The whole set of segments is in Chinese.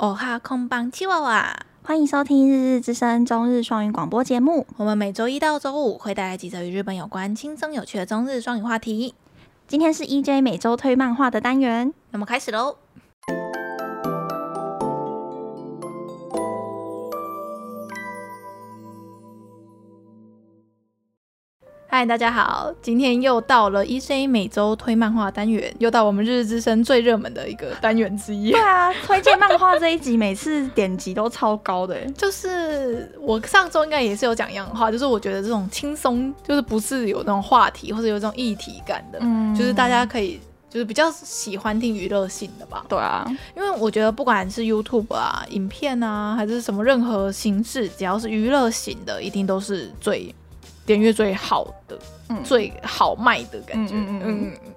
哦哈空邦七娃娃，欢迎收听《日日之声》中日双语广播节目。我们每周一到周五会带来几则与日本有关、轻松有趣的中日双语话题。今天是 EJ 每周推漫画的单元，那么开始喽。嗨，大家好！今天又到了 E C 每周推漫画单元，又到我们日日之声最热门的一个单元之一。对啊，推荐漫画这一集每次点击都超高的。就是我上周应该也是有讲一样的话，就是我觉得这种轻松，就是不是有那种话题或者有这种议题感的，嗯，就是大家可以就是比较喜欢听娱乐性的吧。对啊，因为我觉得不管是 YouTube 啊、影片啊，还是什么任何形式，只要是娱乐型的，一定都是最。点阅最好的，嗯、最好卖的感觉。嗯，嗯，嗯，嗯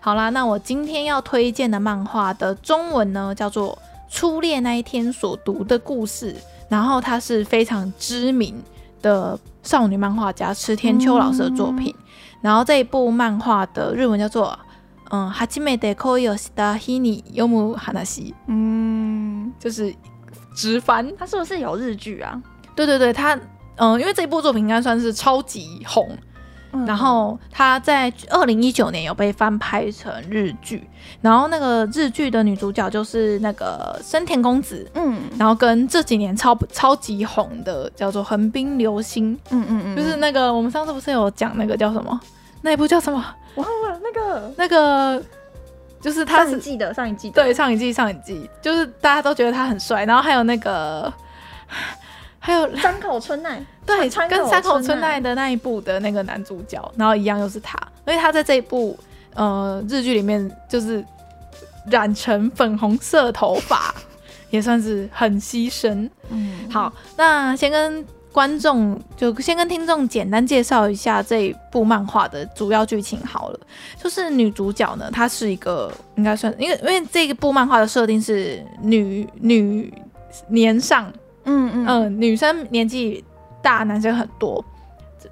好啦，那我今天要推荐的漫画的中文呢，叫做《初恋那一天所读的故事》，然后它是非常知名的少女漫画家池田秋老师的作品。嗯、然后这一部漫画的日文叫做“嗯，はじめて恋をした日に読む话”，嗯，就是直翻。它是不是有日剧啊？对对对，它。 嗯，因为这一部作品应该算是超级红，嗯、然后他在二零一九年有被翻拍成日剧，然后那个日剧的女主角就是那个深田公子，嗯，然后跟这几年超超级红的叫做横滨流星，嗯嗯嗯，就是那个我们上次不是有讲那个叫什么，那一部叫什么？忘了那个。那个就是他是上一季的上一季，对，上一季上一季，就是大家都觉得他很帅，然后还有那个。还有山口春奈，对，跟山口春奈的那一部的那个男主角，然后一样又是他，因为他在这一部呃日剧里面就是染成粉红色头发，也算是很牺牲。嗯，好，那先跟观众就先跟听众简单介绍一下这一部漫画的主要剧情好了。就是女主角呢，她是一个应该算，因为因为这一部漫画的设定是女女年上。嗯嗯嗯，女生年纪大，男生很多，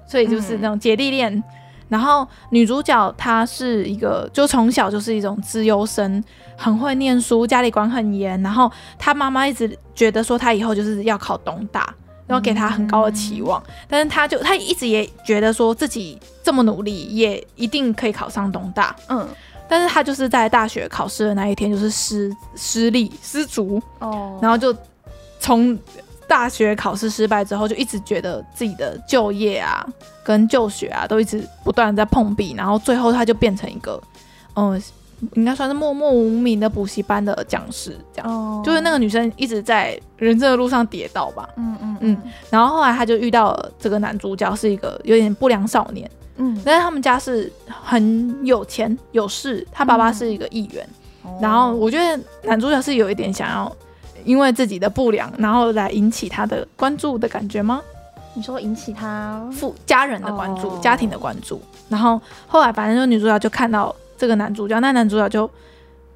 所以就是那种姐弟恋。嗯、然后女主角她是一个，就从小就是一种资优生，很会念书，家里管很严。然后她妈妈一直觉得说她以后就是要考东大，然后给她很高的期望。嗯、但是她就她一直也觉得说自己这么努力，也一定可以考上东大。嗯，但是她就是在大学考试的那一天就是失失利失足哦，然后就从。大学考试失败之后，就一直觉得自己的就业啊、跟就学啊，都一直不断在碰壁，然后最后他就变成一个，嗯、呃，应该算是默默无名的补习班的讲师，这样。哦、就是那个女生一直在人生的路上跌倒吧。嗯嗯嗯。然后后来他就遇到了这个男主角，是一个有点不良少年。嗯。但是他们家是很有钱有势，他爸爸是一个议员。嗯、然后我觉得男主角是有一点想要。因为自己的不良，然后来引起他的关注的感觉吗？你说引起他父家人的关注，oh. 家庭的关注，然后后来反正就女主角就看到这个男主角，那男主角就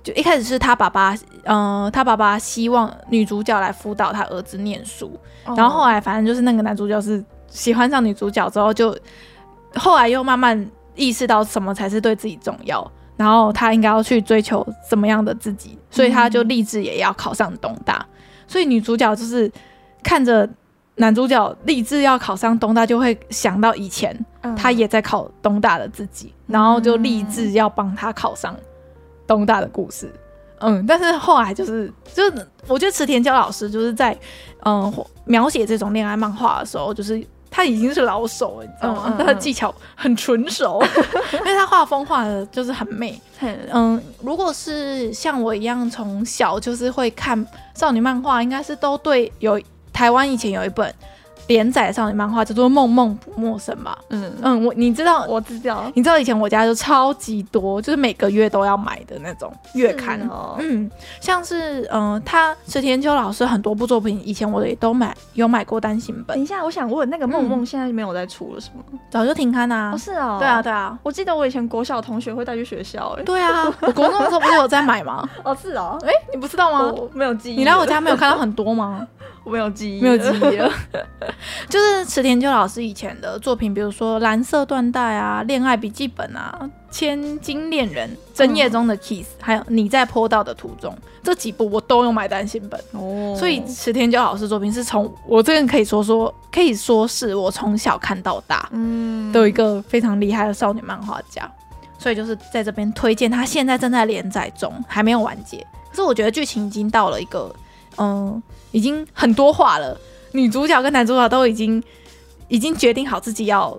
就一开始是他爸爸，嗯、呃，他爸爸希望女主角来辅导他儿子念书，oh. 然后后来反正就是那个男主角是喜欢上女主角之后，就后来又慢慢意识到什么才是对自己重要。然后他应该要去追求怎么样的自己，所以他就立志也要考上东大。嗯、所以女主角就是看着男主角立志要考上东大，就会想到以前他也在考东大的自己，嗯、然后就立志要帮他考上东大的故事。嗯，但是后来就是，就是我觉得池田教老师就是在嗯描写这种恋爱漫画的时候，就是。他已经是老手了，你知道吗？他的技巧很纯熟，因为他画风画的就是很美。嗯，如果是像我一样从小就是会看少女漫画，应该是都对有台湾以前有一本。连载少女漫画叫做《梦梦不陌生》吧？嗯嗯，我你知道，我知道，你知道以前我家就超级多，就是每个月都要买的那种月刊哦。嗯，像是嗯，他池田秋老师很多部作品，以前我也都买，有买过单行本。等一下，我想问，那个梦梦现在没有在出了是吗？早就停刊啦。哦，是哦。对啊，对啊。我记得我以前国小同学会带去学校，哎。对啊，我国中的时候不是有在买吗？哦，是哦。哎，你不知道吗？我没有记忆。你来我家没有看到很多吗？我没有记忆，没有记忆了。就是池田秋老师以前的作品，比如说《蓝色缎带》啊，《恋爱笔记本》啊，《千金恋人》、《深夜中的 Kiss》，还有《你在坡道的途中》这几部，我都有买单行本。哦，所以池田秋老师作品是从我这边可以说说，可以说是我从小看到大，嗯，都有一个非常厉害的少女漫画家。所以就是在这边推荐，他现在正在连载中，还没有完结。可是我觉得剧情已经到了一个，嗯，已经很多话了。女主角跟男主角都已经已经决定好自己要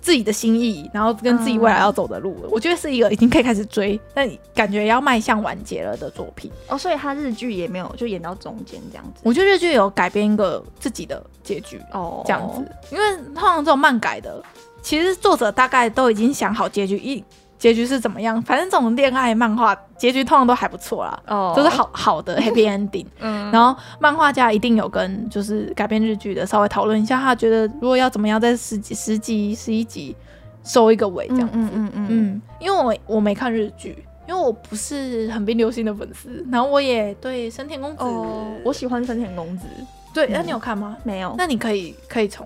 自己的心意，然后跟自己未来要走的路了。嗯、我觉得是一个已经可以开始追，但感觉要迈向完结了的作品。哦，所以他日剧也没有就演到中间这样子。我觉得日剧有改编一个自己的结局哦，这样子。因为通常这种漫改的，其实作者大概都已经想好结局一。结局是怎么样？反正这种恋爱漫画结局通常都还不错啦，哦，oh. 都是好好的 happy ending。嗯，然后漫画家一定有跟就是改编日剧的稍微讨论一下，他觉得如果要怎么样在十几、十集、十一集收一个尾这样子。嗯嗯嗯，嗯，因为我我没看日剧，因为我不是很冰流星的粉丝，然后我也对深田公子，oh, 我喜欢深田公子。对，那、嗯、你有看吗？没有。那你可以可以从。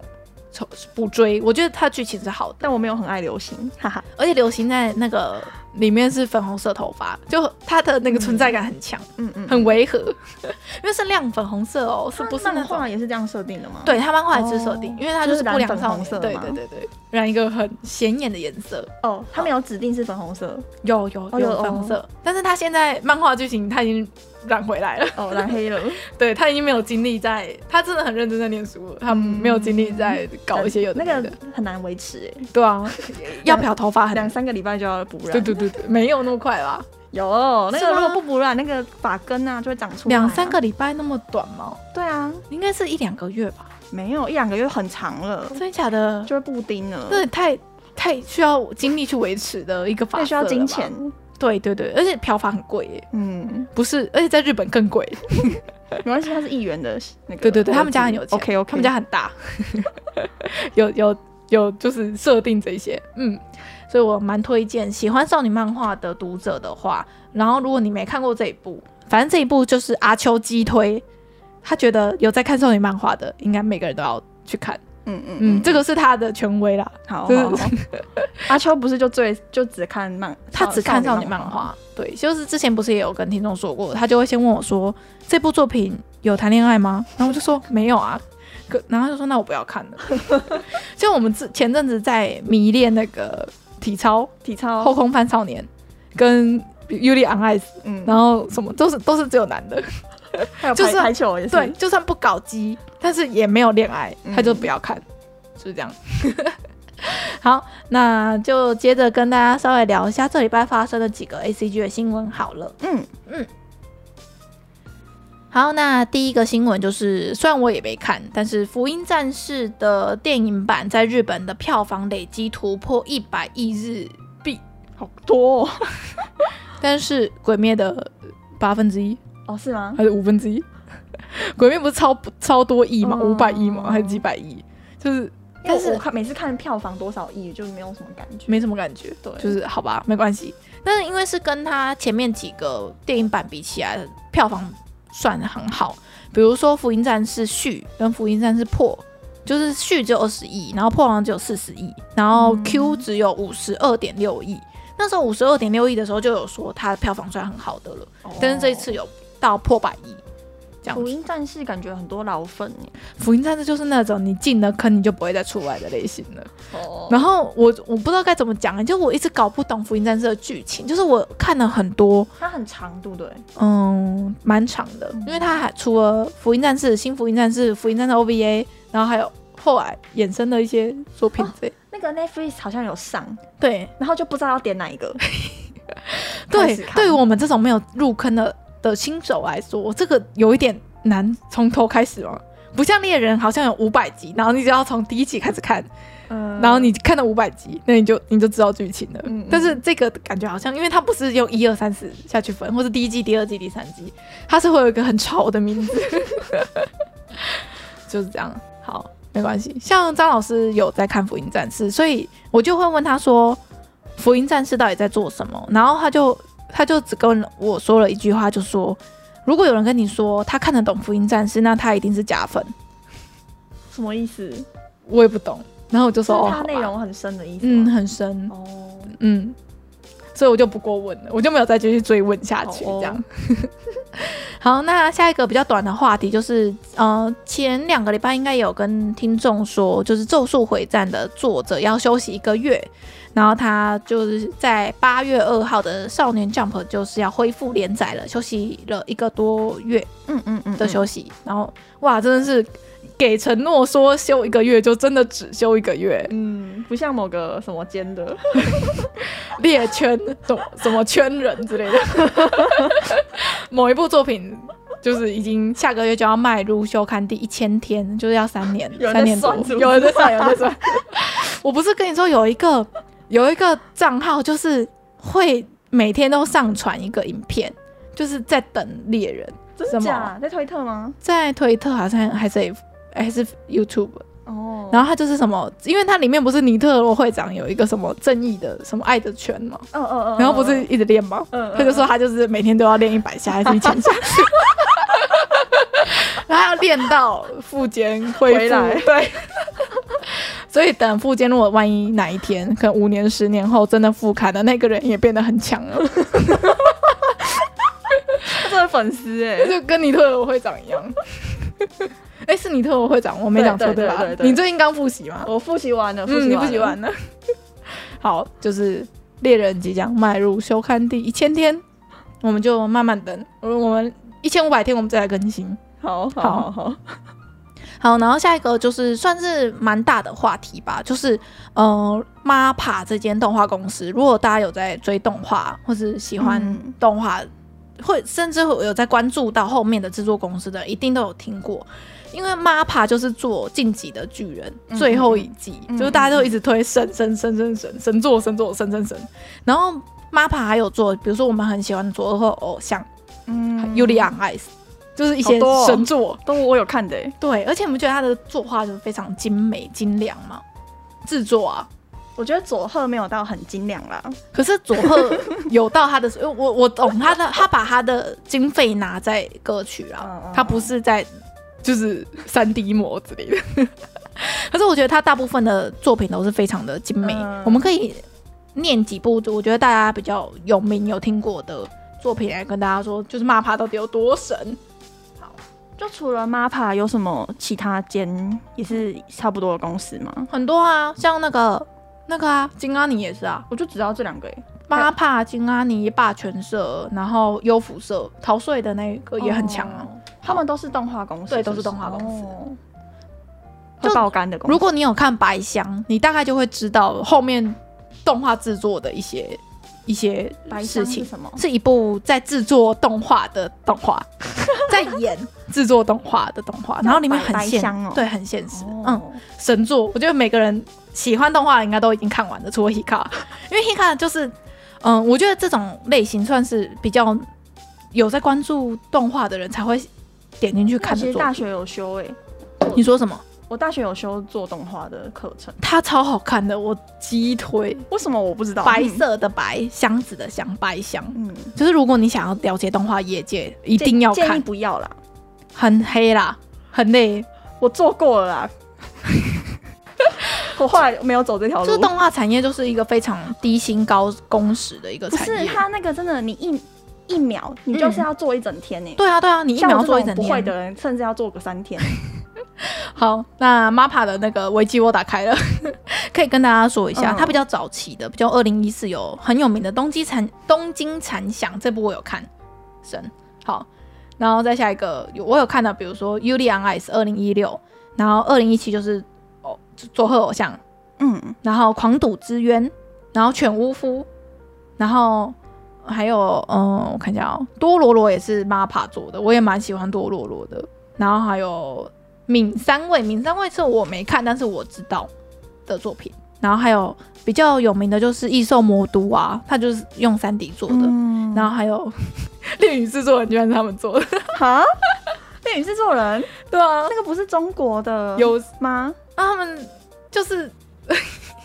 补追，我觉得它剧情是好的，但我没有很爱流行，哈哈。而且流行在那个里面是粉红色头发，就它的那个存在感很强，嗯嗯，很违和，因为是亮粉红色哦，是不是？漫画也是这样设定的吗？对，他漫画也是设定，因为它就是不良少女色，对对对对，染一个很显眼的颜色。哦，他没有指定是粉红色，有有有粉红色，但是他现在漫画剧情他已经。染回来了哦，染黑了。对，他已经没有精力在，他真的很认真在念书了，他没有精力在搞一些有的那个很难维持哎。对啊，要漂头发，两三个礼拜就要补染。对对对对，没有那么快吧？有那个如果不补染，那个发根啊就会长出来。两三个礼拜那么短吗？对啊，应该是一两个月吧？没有一两个月很长了，真的假的？就是布丁了，那太太需要精力去维持的一个发色，太需要金钱。对对对，而且漂发很贵耶。嗯，不是，而且在日本更贵。没关系，他是议员的那个。对对对，他们家很有钱。OK OK，他们家很大，有有有，就是设定这些。嗯，所以我蛮推荐喜欢少女漫画的读者的话，然后如果你没看过这一部，反正这一部就是阿秋激推，他觉得有在看少女漫画的，应该每个人都要去看。嗯嗯嗯，这个是他的权威啦。好，阿秋不是就最就只看漫，他只看少女漫画。对，就是之前不是也有跟听众说过，他就会先问我说，这部作品有谈恋爱吗？然后我就说没有啊，可然后他就说那我不要看了。就我们之前阵子在迷恋那个体操，体操后空翻少年跟 Yuri on Ice，嗯，然后什么都是都是只有男的。就是排球也是，对，就算不搞基，但是也没有恋爱，他就不要看，是这样。好，那就接着跟大家稍微聊一下这礼拜发生的几个 ACG 的新闻好了。嗯嗯。好，那第一个新闻就是，虽然我也没看，但是《福音战士》的电影版在日本的票房累积突破一百亿日币，好多哦。但是《鬼灭》的八分之一。哦，是吗？还是五分之一？鬼灭不是超超多亿吗？五百亿吗？还是几百亿？就是，但是我看每次看票房多少亿，就没有什么感觉，没什么感觉。对，就是好吧，没关系。但是因为是跟他前面几个电影版比起来，票房算的很好。比如说《福音战士续》跟《福音战士破》，就是续只有二十亿，然后破好像只有四十亿，然后 Q 只有五十二点六亿。那时候五十二点六亿的时候就有说它的票房算很好的了，哦、但是这一次有。到破百亿，这样。福音战士感觉很多老粉耶。福音战士就是那种你进了坑你就不会再出来的类型了。哦。然后我我不知道该怎么讲，就我一直搞不懂福音战士的剧情。就是我看了很多，它很长，对不对？嗯，蛮长的，因为它还除了福音战士、新福音战士、福音战士 OVA，然后还有后来衍生的一些作品。对、哦，那个 Netflix 好像有上，对，然后就不知道要点哪一个。对，对于我们这种没有入坑的。的新手来说，这个有一点难从头开始吗？不像猎人，好像有五百集，然后你只要从第一集开始看，嗯，然后你看到五百集，那你就你就知道剧情了。嗯嗯，但是这个感觉好像，因为它不是用一二三四下去分，或是第一季、第二季、第三季，它是会有一个很潮的名字，就是这样。好，没关系。像张老师有在看《福音战士》，所以我就会问他说，《福音战士》到底在做什么？然后他就。他就只跟我说了一句话，就说：“如果有人跟你说他看得懂《福音战士》，那他一定是假粉。什么意思？我也不懂。然后我就说，哦，他内容很深的意思。嗯，很深。哦，嗯，所以我就不过问了，我就没有再继续追问下去。这样。哦、好，那下一个比较短的话题就是，呃，前两个礼拜应该有跟听众说，就是《咒术回战》的作者要休息一个月。然后他就是在八月二号的《少年 Jump》就是要恢复连载了，休息了一个多月，嗯嗯嗯的休息。然后哇，真的是给承诺说休一个月，就真的只休一个月。嗯，不像某个什么间的 猎圈什么什么圈人之类的，某一部作品就是已经下个月就要迈入休刊第一千天，就是要三年，三年多，有人在算，有人在算。我不是跟你说有一个。有一个账号就是会每天都上传一个影片，就是在等猎人。真的假？在推特吗？在推特好像还是还是 YouTube 哦。然后他就是什么，因为他里面不是尼特罗会长有一个什么正义的什么爱的拳嘛。嗯嗯嗯。然后不是一直练吗？嗯。他就说他就是每天都要练一百下还是一千下。然后要练到富坚回来。对。所以等富坚，如果万一哪一天，可能五年、十年后真的复刊了，那个人也变得很强了。他的粉丝哎，就跟尼特罗会长一样。哎、欸，是你特罗会长，我没讲错对吧？你最近刚复习吗？我复习完了，复习、嗯、你复习完了。好，就是猎人即将迈入休刊第一千天，我们就慢慢等。我们一千五百天，我们再来更新。好好好。好然后下一个就是算是蛮大的话题吧，就是呃，MAPPA 这间动画公司，如果大家有在追动画或是喜欢动画，嗯、会甚至会有在关注到后面的制作公司的，一定都有听过，因为 MAPPA 就是做《晋级的巨人》嗯、最后一季，嗯、就是大家都一直推神神神神神神作神作神神神，然后 MAPPA 还有做，比如说我们很喜欢的佐贺偶像，嗯 on Ice。就是一些神作，哦、都我有看的。对，而且我们觉得他的作画就是非常精美精良嘛？制作啊，我觉得佐贺没有到很精良啦。可是佐贺 有到他的，我我懂他的，他把他的经费拿在歌曲啊，嗯、他不是在就是三 D 模之类的。可是我觉得他大部分的作品都是非常的精美。嗯、我们可以念几部，我觉得大家比较有名有听过的作品来跟大家说，就是 MAPPA 到底有多神。好就除了 MAPPA 有什么其他间也是差不多的公司吗？很多啊，像那个那个啊，金阿尼也是啊，我就知道这两个。MAPPA、金阿尼、霸权社，然后优抚社，逃税的那个也很强啊。他们都是动画公司，对，都是动画公司。会爆肝的公司。如果你有看白箱，你大概就会知道后面动画制作的一些。一些事情是什么？是一部在制作动画的动画，在演制作动画的动画，然后里面很现，对，很现实，嗯，神作。我觉得每个人喜欢动画应该都已经看完了，除了 Hika，因为 Hika 就是，嗯，我觉得这种类型算是比较有在关注动画的人才会点进去看的。其实大学有修诶，你说什么？我大学有修做动画的课程，它超好看的，我鸡推。为什么我不知道？白色的白，箱子的箱，白箱。嗯，就是如果你想要了解动画业界，一定要看。建议不要啦，很黑啦，很累。我做过了啦，我后来没有走这条路。就是动画产业就是一个非常低薪高工时的一个产业。不是，它那个真的，你一一秒你就是要做一整天呢。对啊，对啊，你一秒做一整天。不会的人甚至要做个三天。好，那 MAPPA 的那个危机我打开了，可以跟大家说一下，它比较早期的，比较二零一四有很有名的东京残东京残响这部我有看，神好，然后再下一个有我有看到，比如说 Yuri on Ice 二零一六，然后二零一七就是哦佐贺偶像，嗯，然后狂赌之渊，然后犬巫夫，然后还有嗯我看一下哦，多罗罗也是 MAPPA 做的，我也蛮喜欢多罗罗的，然后还有。敏三位，敏三位是我没看，但是我知道的作品。然后还有比较有名的就是异兽魔都啊，他就是用三 D 做的。嗯、然后还有 恋与制作人，居然是他们做的。哈，恋与制作人？对啊，那个不是中国的有吗？那、啊、他们就是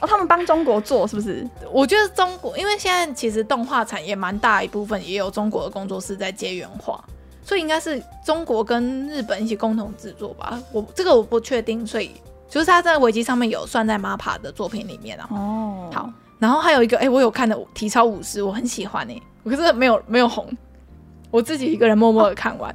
哦，他们帮中国做是不是？我觉得中国，因为现在其实动画产业蛮大一部分也有中国的工作室在接原画。所以应该是中国跟日本一起共同制作吧。我这个我不确定，所以就是他在维基上面有算在 MAPPA 的作品里面啊。哦，好，然后还有一个，哎、欸，我有看的体操武士，我很喜欢哎、欸，可是没有没有红，我自己一个人默默的看完。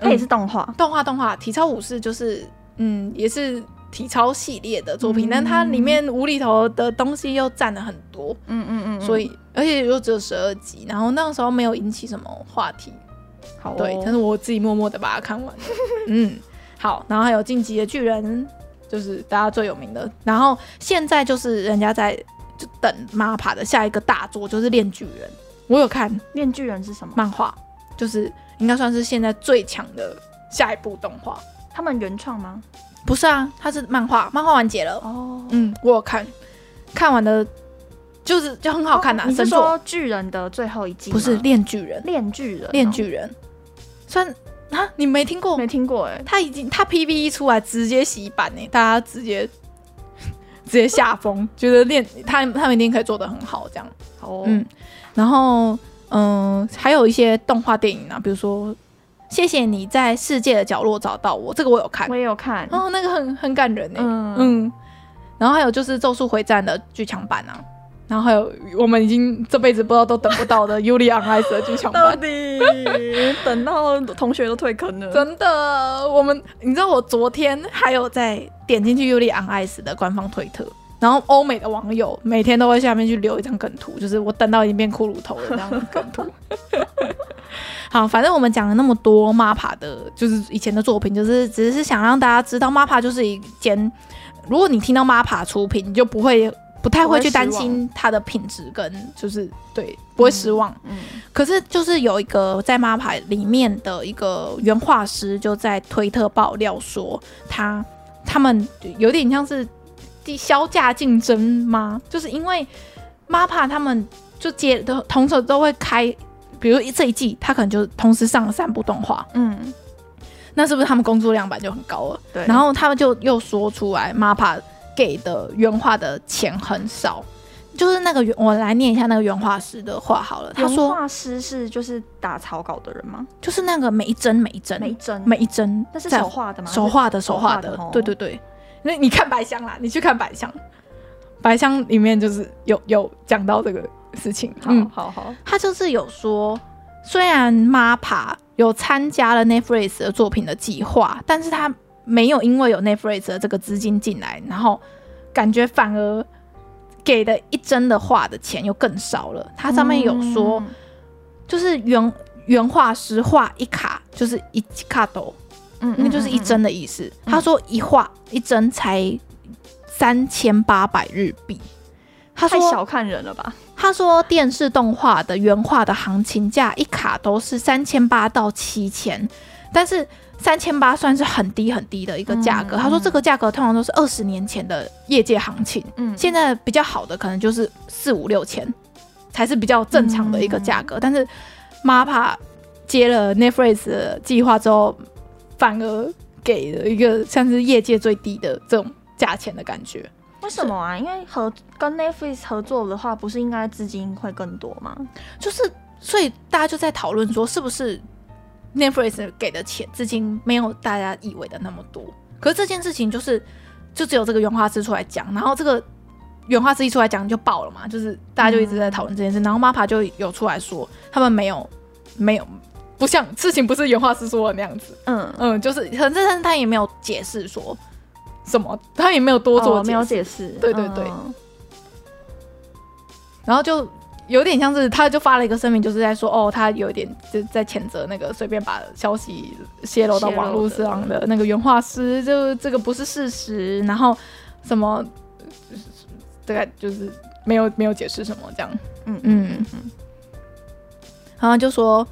它、哦、也是动画、嗯，动画动画，体操武士就是嗯，也是。体操系列的作品，嗯、但它里面无厘头的东西又占了很多，嗯嗯嗯，所以而且又只有十二集，然后那个时候没有引起什么话题，好、哦，对，但是我自己默默的把它看完，嗯，好，然后还有进击的巨人，就是大家最有名的，然后现在就是人家在就等 MAPPA 的下一个大作，就是链巨人，我有看链巨人是什么？漫画，就是应该算是现在最强的下一部动画，他们原创吗？不是啊，它是漫画，漫画完结了。哦，嗯，我有看，看完的，就是就很好看呐、啊。哦、你是说巨人的最后一季？不是，链巨人，链巨人，链巨人。算啊，你没听过？没听过哎、欸。他已经他 PV 一出来直接洗版哎、欸，大家直接 直接下风，觉得链他他们一定可以做的很好这样。哦，嗯，然后嗯、呃，还有一些动画电影啊，比如说。谢谢你在世界的角落找到我，这个我有看，我也有看，哦，那个很很感人呢。嗯。嗯，然后还有就是《咒术回战》的剧场版啊，然后还有我们已经这辈子不知道都等不到的《Yuri on Ice》的剧场版，到底等到同学都退坑了，真的。我们你知道我昨天还有在点进去《Yuri on Ice》的官方推特，然后欧美的网友每天都会下面去留一张梗图，就是我等到已经变骷髅头了这样的梗图。好，反正我们讲了那么多 MAPPA 的，就是以前的作品，就是只是想让大家知道 MAPPA 就是一间，如果你听到 MAPPA 出品，你就不会不太会去担心它的品质跟就是对不会失望。嗯，嗯，可是就是有一个在 MAPPA 里面的一个原画师就在推特爆料说，他他们有点像是削价竞争吗？就是因为 MAPPA 他们就接的同时都会开。比如这一季，他可能就同时上了三部动画，嗯，那是不是他们工作量版就很高了？对。然后他们就又说出来，MAPPA 给的原画的钱很少，就是那个原，我来念一下那个原画师的话好了。他说，原画师是就是打草稿的人吗？就是那个每一帧每一帧每一帧每一帧，那是手画的吗？手画的手画的，的，对对对。那你看白箱啦，你去看白箱，白箱里面就是有有讲到这个。事情，嗯，好好，他就是有说，虽然 MAPPA 有参加了 Netflix 的作品的计划，但是他没有因为有 Netflix 的这个资金进来，然后感觉反而给的一帧的画的钱又更少了。他上面有说，就是原原画师画一卡就是一卡斗，嗯，那就是一帧的意思。他说一画一帧才三千八百日币。他说太小看人了吧？他说电视动画的原画的行情价一卡都是三千八到七千，但是三千八算是很低很低的一个价格。嗯、他说这个价格通常都是二十年前的业界行情，嗯，现在比较好的可能就是四五六千才是比较正常的一个价格。嗯、但是 MAPPA 接了 Netflix 的计划之后，反而给了一个像是业界最低的这种价钱的感觉。为什么啊？因为合跟 Netflix 合作的话，不是应该资金会更多吗？就是，所以大家就在讨论说，是不是 Netflix 给的钱资金没有大家以为的那么多？可是这件事情就是，就只有这个原画师出来讲，然后这个原画师一出来讲就爆了嘛，就是大家就一直在讨论这件事，嗯、然后 MAPPA 就有出来说，他们没有没有不像事情不是原话师说的那样子，嗯嗯，就是可是但是他也没有解释说。什么？他也没有多做，没有解释。对对对。嗯、然后就有点像是，他就发了一个声明，就是在说，哦，他有点就在谴责那个随便把消息泄露到网络上的那个原画师，就这个不是事实。然后什么，大概就是没有没有解释什么这样。嗯嗯嗯。然后就说，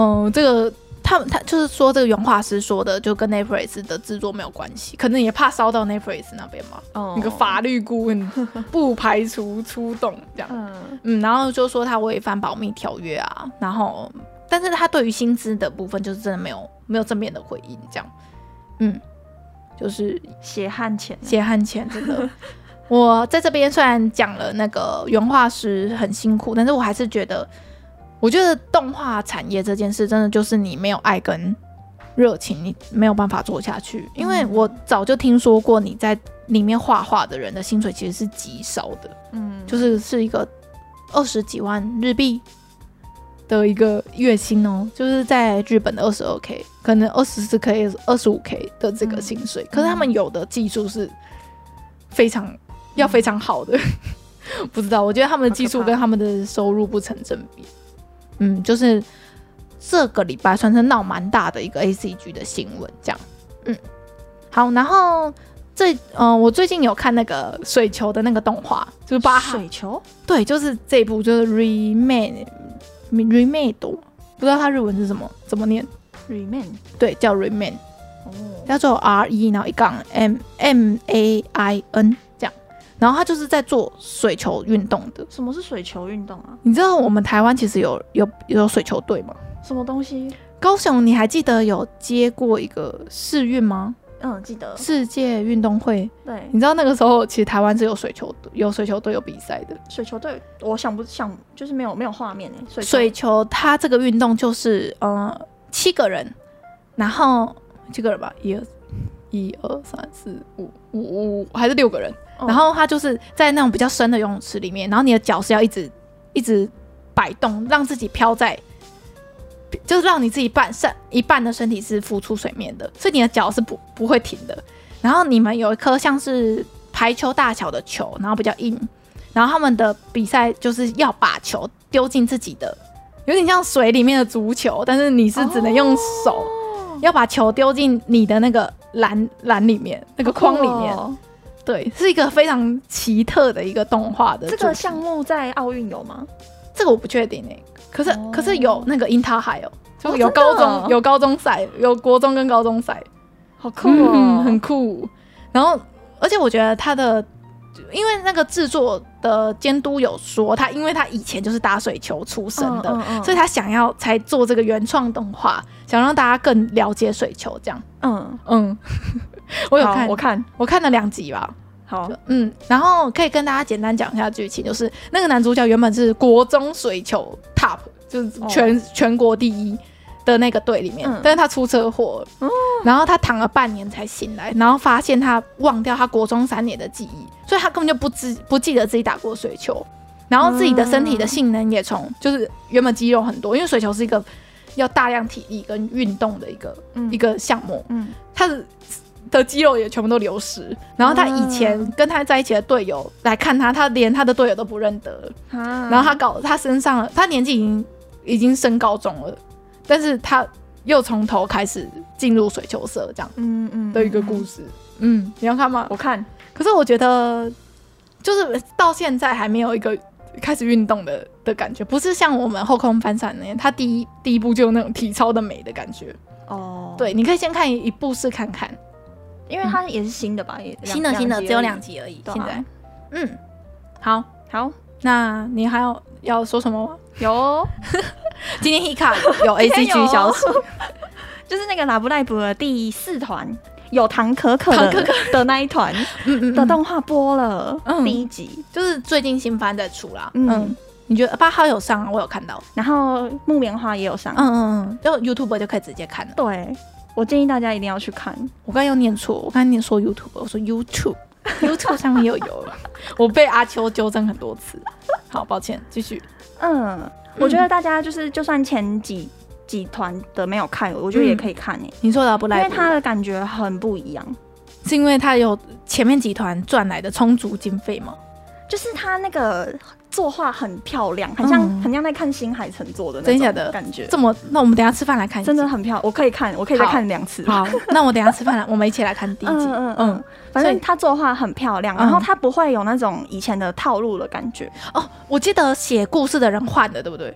嗯，这个。他他就是说，这个原画师说的，就跟 Netflix 的制作没有关系，可能也怕烧到 Netflix 那边嘛。哦，那个法律顾问 不排除出动这样。嗯嗯，然后就说他违反保密条约啊，然后，但是他对于薪资的部分，就是真的没有没有正面的回应这样。嗯，就是血汗钱，血汗钱，真的。我在这边虽然讲了那个原画师很辛苦，但是我还是觉得。我觉得动画产业这件事，真的就是你没有爱跟热情，你没有办法做下去。因为我早就听说过，你在里面画画的人的薪水其实是极少的，嗯，就是是一个二十几万日币的一个月薪哦，就是在日本的二十二 k，可能二十四 k、二十五 k 的这个薪水。可是他们有的技术是非常要非常好的，不知道，我觉得他们的技术跟他们的收入不成正比。嗯，就是这个礼拜算是闹蛮大的一个 A C G 的新闻，这样。嗯，好，然后这嗯、呃，我最近有看那个水球的那个动画，就是八号水球，对，就是这一部就是 Remain Remain，不知道它日文是什么，怎么念？Remain，对，叫 Remain，哦，叫做 R E，然后一杠 M M A I N。然后他就是在做水球运动的。什么是水球运动啊？你知道我们台湾其实有有有水球队吗？什么东西？高雄，你还记得有接过一个世运吗？嗯，记得。世界运动会。对。你知道那个时候其实台湾是有水球有水球队有比赛的。水球队，我想不想就是没有没有画面哎。水球，水球它这个运动就是呃七个人，然后七个人吧，一二一二三四五五五还是六个人。然后他就是在那种比较深的游泳池里面，然后你的脚是要一直一直摆动，让自己飘在，就是让你自己半身一半的身体是浮出水面的，所以你的脚是不不会停的。然后你们有一颗像是排球大小的球，然后比较硬，然后他们的比赛就是要把球丢进自己的，有点像水里面的足球，但是你是只能用手要把球丢进你的那个篮篮里面，那个框里面。对，是一个非常奇特的一个动画的。这个项目在奥运有吗？这个我不确定诶。可是、哦、可是有那个 Inter High 哦，就有高中、哦、有高中赛，有国中跟高中赛，好酷哦、嗯，很酷。然后而且我觉得它的，因为那个制作的监督有说他，因为他以前就是打水球出身的，嗯嗯嗯、所以他想要才做这个原创动画，想让大家更了解水球这样。嗯。嗯。我有看，我看。我看了两集吧。好，嗯，然后可以跟大家简单讲一下剧情，就是那个男主角原本是国中水球 top，就是全、哦、全国第一的那个队里面，嗯、但是他出车祸，嗯、然后他躺了半年才醒来，然后发现他忘掉他国中三年的记忆，所以他根本就不知不记得自己打过水球，然后自己的身体的性能也从就是原本肌肉很多，因为水球是一个要大量体力跟运动的一个、嗯、一个项目，嗯，他的。的肌肉也全部都流失，然后他以前跟他在一起的队友来看他，他连他的队友都不认得，然后他搞他身上，他年纪已经已经升高中了，但是他又从头开始进入水球社这样，嗯嗯的一个故事，嗯，你要看吗？我看，可是我觉得就是到现在还没有一个开始运动的的感觉，不是像我们后空翻伞那样，他第一第一部就有那种体操的美的感觉。哦，对，你可以先看一部试看看。因为它也是新的吧，也新的新的，只有两集而已。现在，嗯，好，好，那你还要要说什么吗？有，今天 Hika 有 A C G 消息，就是那个 Love Live 的第四团有唐可可的的那一团的动画播了第一集，就是最近新番在出啦。嗯，你觉得八号有上？我有看到，然后木棉花也有上。嗯嗯嗯，就 YouTube 就可以直接看了。对。我建议大家一定要去看。我刚刚又念错，我刚才念说 YouTube，我说 YouTube，YouTube 上面又有了。我被阿秋纠正很多次，好抱歉，继续。嗯，我觉得大家就是就算前几几团的没有看，我觉得也可以看诶、欸。你说的不赖，因为他的感觉很不一样，是因为他有前面几团赚来的充足经费吗？就是他那个。作画很漂亮，很像、嗯、很像在看新海诚做的那种感觉。这么，那我们等一下吃饭来看。真的很漂亮，我可以看，我可以再看两次。好，好，那我等一下吃饭来，我们一起来看第一集。嗯嗯嗯，反正他作画很漂亮，然后他不会有那种以前的套路的感觉。哦，我记得写故事的人换了，对不对？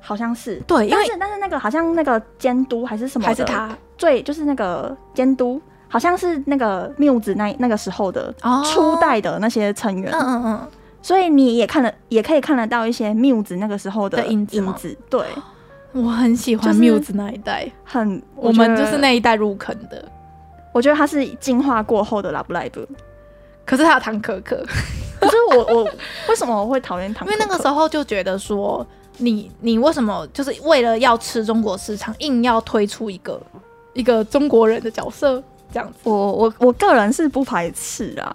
好像是。对，因为但是但是那个好像那个监督还是什么，还是他最就是那个监督，好像是那个缪子那那个时候的初代的那些成员。嗯嗯嗯。所以你也看了，也可以看得到一些缪子那个时候的影子。影子对，我很喜欢缪子那一代，很我，我们就是那一代入坑的。我觉得他是进化过后的 Love Live，可是他有唐可可。可是我我为什么我会讨厌唐可可？因为那个时候就觉得说，你你为什么就是为了要吃中国市场，硬要推出一个一个中国人的角色这样子？我我我个人是不排斥啊。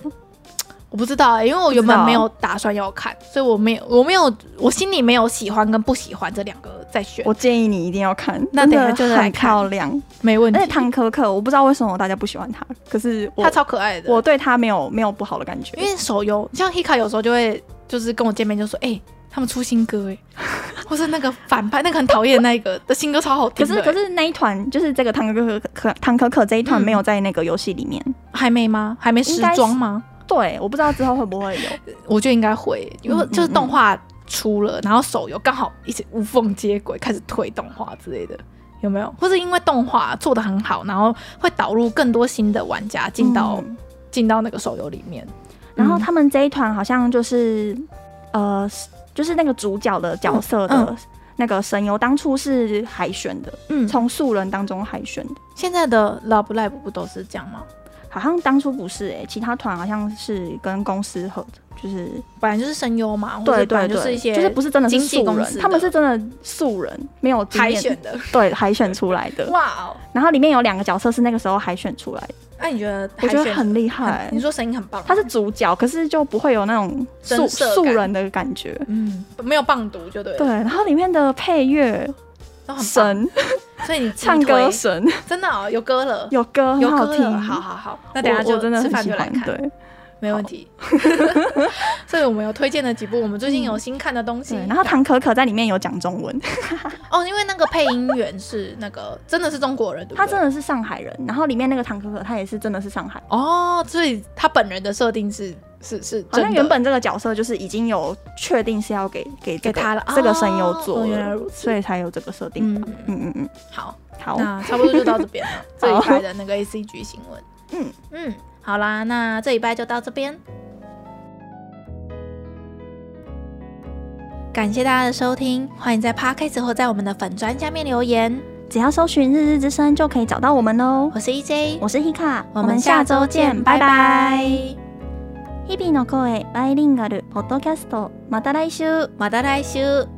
我不知道、欸，因为我原本没有打算要看，所以我没有，我没有，我心里没有喜欢跟不喜欢这两个在选。我建议你一定要看，那等下就是很漂亮，没问题。而且唐可可，我不知道为什么大家不喜欢他，可是他超可爱的，我对他没有没有不好的感觉。因为手游，像 Hika 有时候就会就是跟我见面就说，哎、欸，他们出新歌哎，或是那个反派那个很讨厌那一个的新歌超好听、欸。可是可是那一团就是这个唐可可可唐可可这一团没有在那个游戏里面、嗯，还没吗？还没时装吗？对，我不知道之后会不会有，我觉得应该会，因为就是动画出了，然后手游刚好一起无缝接轨，开始推动画之类的，有没有？或是因为动画做的很好，然后会导入更多新的玩家进到进、嗯、到那个手游里面。然后他们这一团好像就是呃，就是那个主角的角色的那个声优，当初是海选的，嗯，从素人当中海选的。现在的 Love Live 不都是这样吗？好像当初不是哎、欸，其他团好像是跟公司合的，就是本来就是声优嘛，对对对，就是一些就是不是真的是素人，他们是真的素人，没有海选的，对，海选出来的。哇哦！然后里面有两个角色是那个时候海选出来的，那、啊、你觉得？我觉得很厉害。你说声音很棒，他是主角，可是就不会有那种素素人的感觉，嗯，没有棒读就对。对，然后里面的配乐。神，所以你 唱歌神。真的哦，有歌了，有歌，有歌好听，好好好，那等下就真的吃饭就来看，对，没问题。所以我们有推荐了几部我们最近有新看的东西，然后唐可可在里面有讲中文。哦，因为那个配音员是那个真的是中国人，他真的是上海人，然后里面那个唐可可他也是真的是上海哦，所以他本人的设定是。是是，好像原本这个角色就是已经有确定是要给给、这个、给他了，这个声优做、哦，原来如此，所以才有这个设定。嗯嗯嗯嗯，好，好，那差不多就到这边了。这一拜的那个 A C G 新闻，嗯。嗯，好啦，那这一拜就到这边，感谢大家的收听，欢迎在 Podcast 或在我们的粉砖下面留言，只要搜寻日日之声就可以找到我们哦。我是 E J，我是 Hika，我们下周见，拜拜。日々の声バイリンガルポッドキャスト，また来週，また来週。